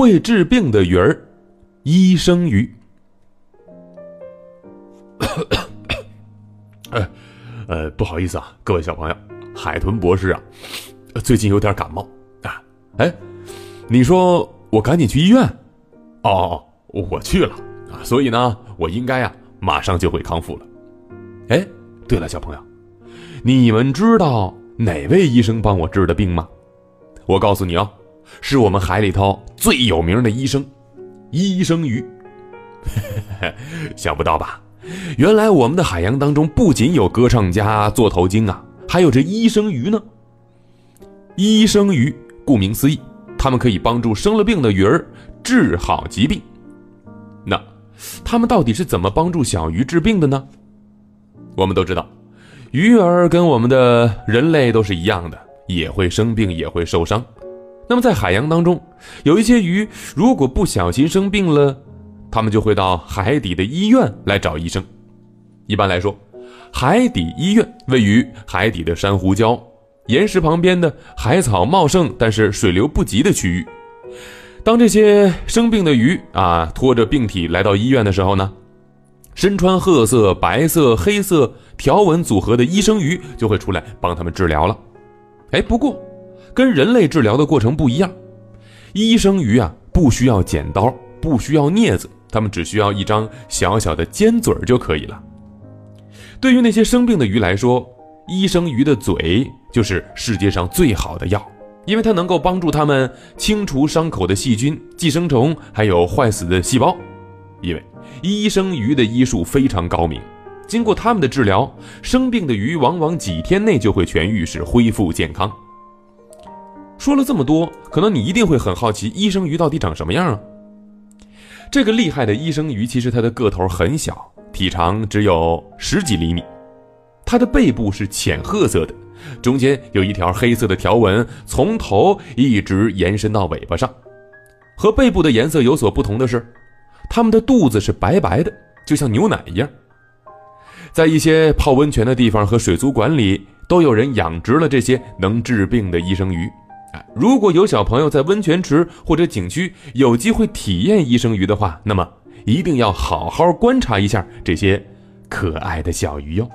会治病的鱼儿——医生鱼。呃，呃，不好意思啊，各位小朋友，海豚博士啊，最近有点感冒啊。哎，你说我赶紧去医院？哦，我去了啊，所以呢，我应该啊，马上就会康复了。哎，对了，小朋友，你们知道哪位医生帮我治的病吗？我告诉你哦，是我们海里头最有名的医生——医生鱼。想不到吧？原来我们的海洋当中不仅有歌唱家、座头鲸啊，还有这医生鱼呢。医生鱼顾名思义，他们可以帮助生了病的鱼儿治好疾病。那他们到底是怎么帮助小鱼治病的呢？我们都知道，鱼儿跟我们的人类都是一样的，也会生病，也会受伤。那么在海洋当中，有一些鱼如果不小心生病了。他们就会到海底的医院来找医生。一般来说，海底医院位于海底的珊瑚礁、岩石旁边的海草茂盛但是水流不急的区域。当这些生病的鱼啊拖着病体来到医院的时候呢，身穿褐色、白色、黑色条纹组合的医生鱼就会出来帮他们治疗了。哎，不过跟人类治疗的过程不一样，医生鱼啊不需要剪刀，不需要镊子。他们只需要一张小小的尖嘴儿就可以了。对于那些生病的鱼来说，医生鱼的嘴就是世界上最好的药，因为它能够帮助他们清除伤口的细菌、寄生虫，还有坏死的细胞。因为医生鱼的医术非常高明，经过他们的治疗，生病的鱼往往几天内就会痊愈，是恢复健康。说了这么多，可能你一定会很好奇，医生鱼到底长什么样啊？这个厉害的医生鱼，其实它的个头很小，体长只有十几厘米。它的背部是浅褐色的，中间有一条黑色的条纹，从头一直延伸到尾巴上。和背部的颜色有所不同的是，它们的肚子是白白的，就像牛奶一样。在一些泡温泉的地方和水族馆里，都有人养殖了这些能治病的医生鱼。如果有小朋友在温泉池或者景区有机会体验医生鱼的话，那么一定要好好观察一下这些可爱的小鱼哟。